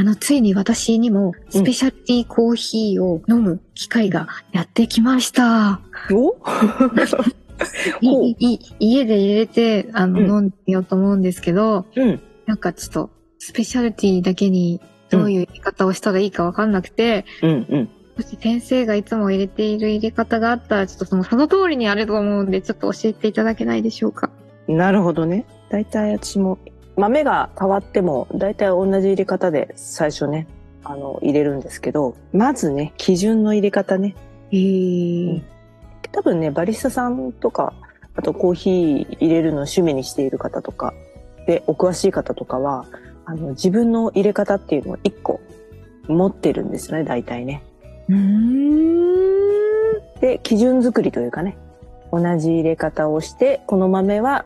あの、ついに私にもスペシャルティーコーヒーを飲む機会がやってきました。お？いい家で入れて、あの、うん。飲んでみようと思うんですけど、うん。なんかちょっと、スペシャルティーだけにどういう入れ方をしたらいいかわかんなくて、うん。うん。もし先生がいつも入れている入れ方があったら、ちょっとその、その通りにやると思うんで、ちょっと教えていただけないでしょうか？なるほどね。大体私も、豆が変わっても、大体同じ入れ方で最初ね、あの、入れるんですけど、まずね、基準の入れ方ね。へー。多分ね、バリスタさんとか、あとコーヒー入れるの趣味にしている方とか、で、お詳しい方とかは、あの、自分の入れ方っていうのを一個持ってるんですよね、大体ね。うーん。で、基準作りというかね、同じ入れ方をして、この豆は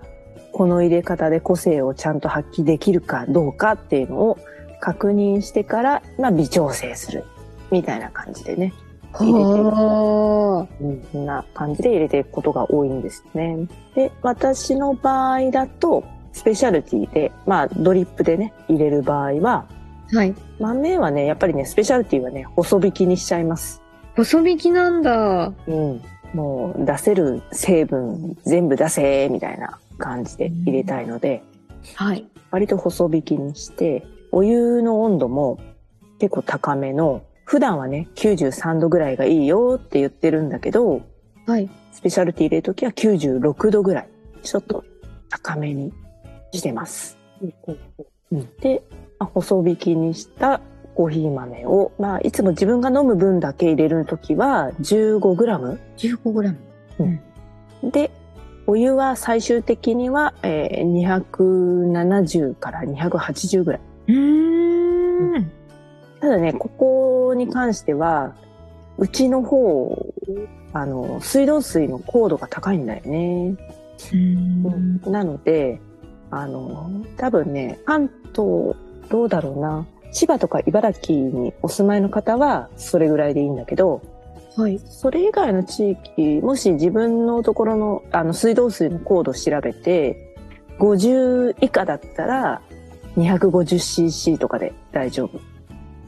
この入れ方で個性をちゃんと発揮できるかどうかっていうのを確認してから、まあ、微調整する。みたいな感じでね。入れてはうん、そんな感じで入れていくことが多いんですね。で、私の場合だと、スペシャルティで、まあ、ドリップでね、入れる場合は、ー。はい。豆はね、やっぱりね、スペシャルティはね、細引きにしちゃいます。細引きなんだ。うん。もう出せる成分全部出せみたいな感じで入れたいので、はい。割と細引きにして、お湯の温度も結構高めの、普段はね、93度ぐらいがいいよって言ってるんだけど、はい。スペシャルティ入れるときは96度ぐらい、ちょっと高めにしてます。うんで、まあ細引きにしたコーヒー豆を、まあ、いつも自分が飲む分だけ入れるときは 15g 15グラム。で、お湯は最終的には、えー270から280ぐらい。うーん。ただね、ここに関しては、うちの方、あの、水道水の高度が高いんだよね。うん。なので、あの、多分ね、関東、どうだろうな。千葉とか茨城にお住まいの方は、それぐらいでいいんだけど、はい。それ以外の地域、もし自分のところの、あの、水道水の高度を調べて、50以下だったら、250cc とかで大丈夫。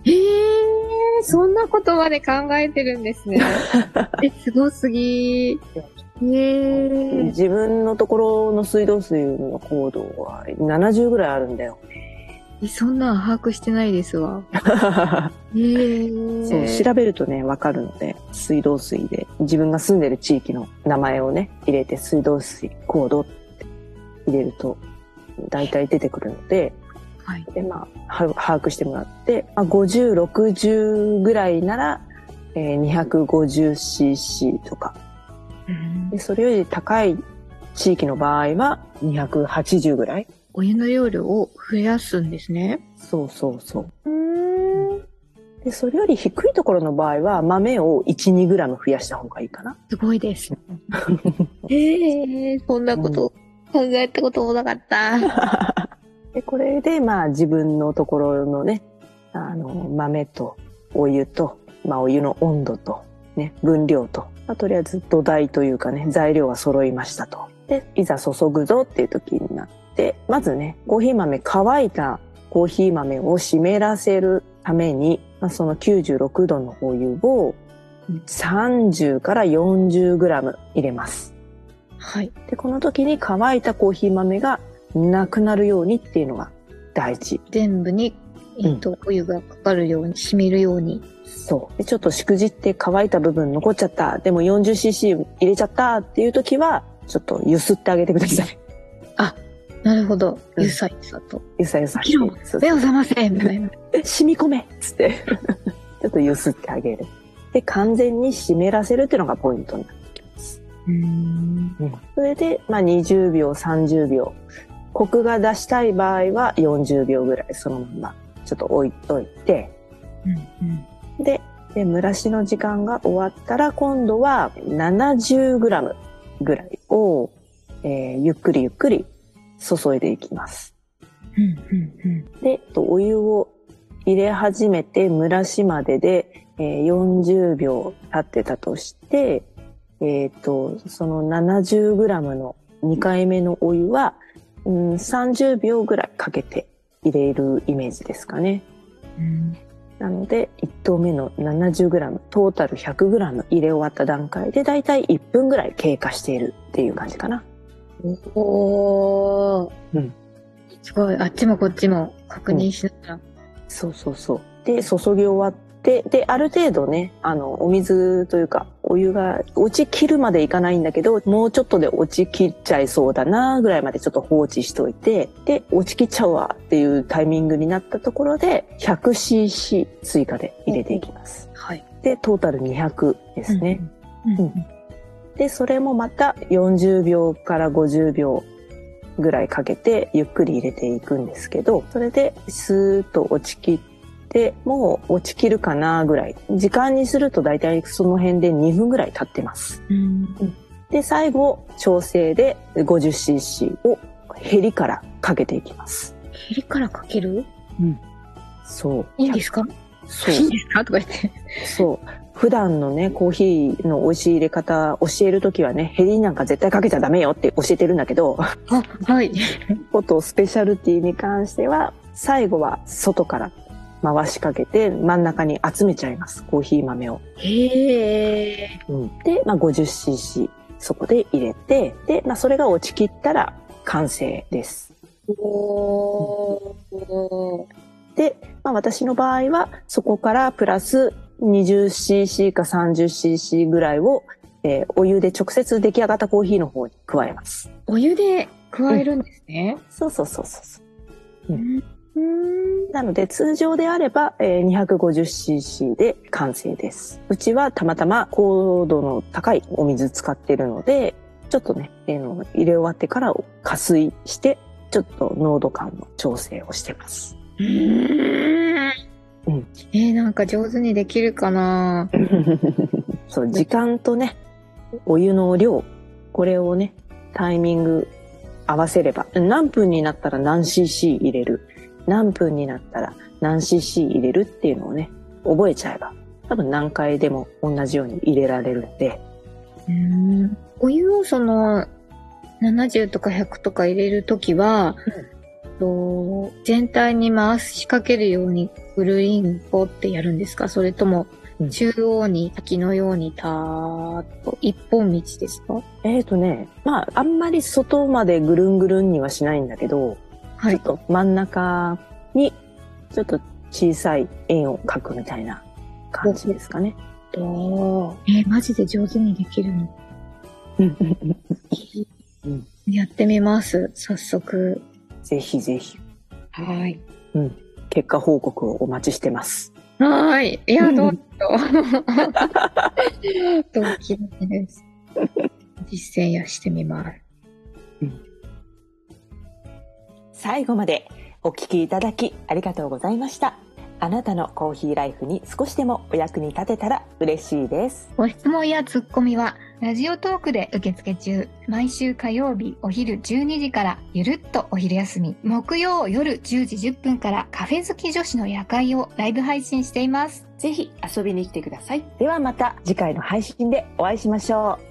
へえ、そんなことまで考えてるんですね。え、すごすぎ。へえ。自分のところの水道水の高度は70ぐらいあるんだよ。えそんなん把握してないですわ。へえ。そう、調べるとね、わかるので、水道水で自分が住んでる地域の名前をね、入れて水道水高度って入れると、大体出てくるので、はい。で、まあ、は把握してもらって、まあ、50、60ぐらいなら、えー 250cc とか。で、それより高い地域の場合は280ぐらい。お湯の容量を増やすんですね。そうそうそう。うん。で、それより低いところの場合は豆を1、2グラム増やした方がいいかな。すごいです。へえ、そんなこと考えたこともなかった。で、これで、まあ、自分のところのね、あの、豆とお湯と、まあ、お湯の温度と、ね、分量と、まあ、とりあえず土台というかね、材料は揃いましたと。で、いざ注ぐぞっていう時になって、まずね、コーヒー豆、乾いたコーヒー豆を湿らせるために、まあ、その96度のお湯を30から40グラム入れます。はい。で、この時に乾いたコーヒー豆がなくなるようにっていうのが大事。全部に、えっと、お湯がかかるように、染みるように。そう。で、ちょっとしくじって乾いた部分残っちゃった。でも 40cc 入れちゃったっていう時は、ちょっと揺すってあげてください。なるほど。うんゆさゆさと。ゆさゆさ目を覚ませみたいな。染み込めっつって。ちょっと揺すってあげる。で、完全に湿らせるっていうのがポイントになる。うん。それで、まあ、20秒、30秒。コクが出したい場合は40秒ぐらいそのままちょっと置いといて、うん。で、で蒸らしの時間が終わったら今度は 70g ぐらいを、えーゆっくりゆっくり注いでいきます。うん。うん。で、とお湯を入れ始めて蒸らしまでで、えー40秒経ってたとして、えっ、と、その 70g の2回目のお湯は、うん、30秒ぐらいかけて入れるイメージですかね。うん。なので、1投目の 70g、トータル 100g 入れ終わった段階で、だいたい1分ぐらい経過しているっていう感じかな。おー。うん。すごい。あっちもこっちも確認しながら。そうそうそう。で、注ぎ終わって、で、ある程度ね、あの、お水というか、お湯が落ちきるまでいかないんだけど、もうちょっとで落ちきっちゃいそうだな、ぐらいまでちょっと放置しといて、で、落ちきっちゃうわっていうタイミングになったところで、100cc 追加で入れていきます。はい。で、トータル200ですね。うん。うんで、それもまた40秒から50秒ぐらいかけてゆっくり入れていくんですけど、それでスーッと落ちきって、もう落ちきるかなぐらい。時間にすると大体その辺で2分ぐらい経ってます。うん。で、最後、調整で 50cc をヘリからかけていきます。ヘリからかける？そう。いいんですか？そういいんですか？とか言って。そう。普段のね、コーヒーの美味しい入れ方教えるときはね、ヘリなんか絶対かけちゃダメよって教えてるんだけど、あ、はい。ことスペシャルティに関しては、最後は外から回しかけて真ん中に集めちゃいます。コーヒー豆を。へえ。で、まあ、50cc そこで入れて、で、まあ、それが落ちきったら完成です。おー。で、まあ、私の場合は、そこからプラス 20cc か 30cc ぐらいを、えーお湯で直接出来上がったコーヒーの方に加えます。お湯で加えるんですね。そうそうそうそうそう。うん。なので通常であれば、えー 250cc で完成です。うちはたまたま高度の高いお水使ってるので、ちょっとね、えーの入れ終わってから加水して、ちょっと濃度感の調整をしてます。うーん。うん。えー、なんか上手にできるかな？そう、時間とね、お湯の量、これをね、タイミング合わせれば、何分になったら何 cc 入れる、何分になったら何 cc 入れるっていうのをね、覚えちゃえば、多分何回でも同じように入れられるんで、うん。お湯をその、70とか100とか入れるときは、と全体に回しかけるようにぐるりんこってやるんですか？それともうん中央に滝のようにたーっと一本道ですか？えーとね、まあ、あんまり外までぐるんぐるんにはしないんだけど、はちょっ。と真ん中に、ちょっと小さい円を描くみたいな感じですかね。とえーマジで上手にできるのやってみます。早速。ぜひぜひ、はい。結果報告をお待ちしてます。はーい。いや、どうぞ。ドキドキです。実践やしてみます。最後までお聞きいただきありがとうございました。あなたのコーヒーライフに少しでもお役に立てたら嬉しいです。ご質問やツッコミは、ラジオトークで受付中。毎週火曜日お昼12時から、ゆるっとお昼休み。木曜夜10時10分から、カフェ好き女子の夜会をライブ配信しています。ぜひ遊びに来てください。ではまた次回の配信でお会いしましょう。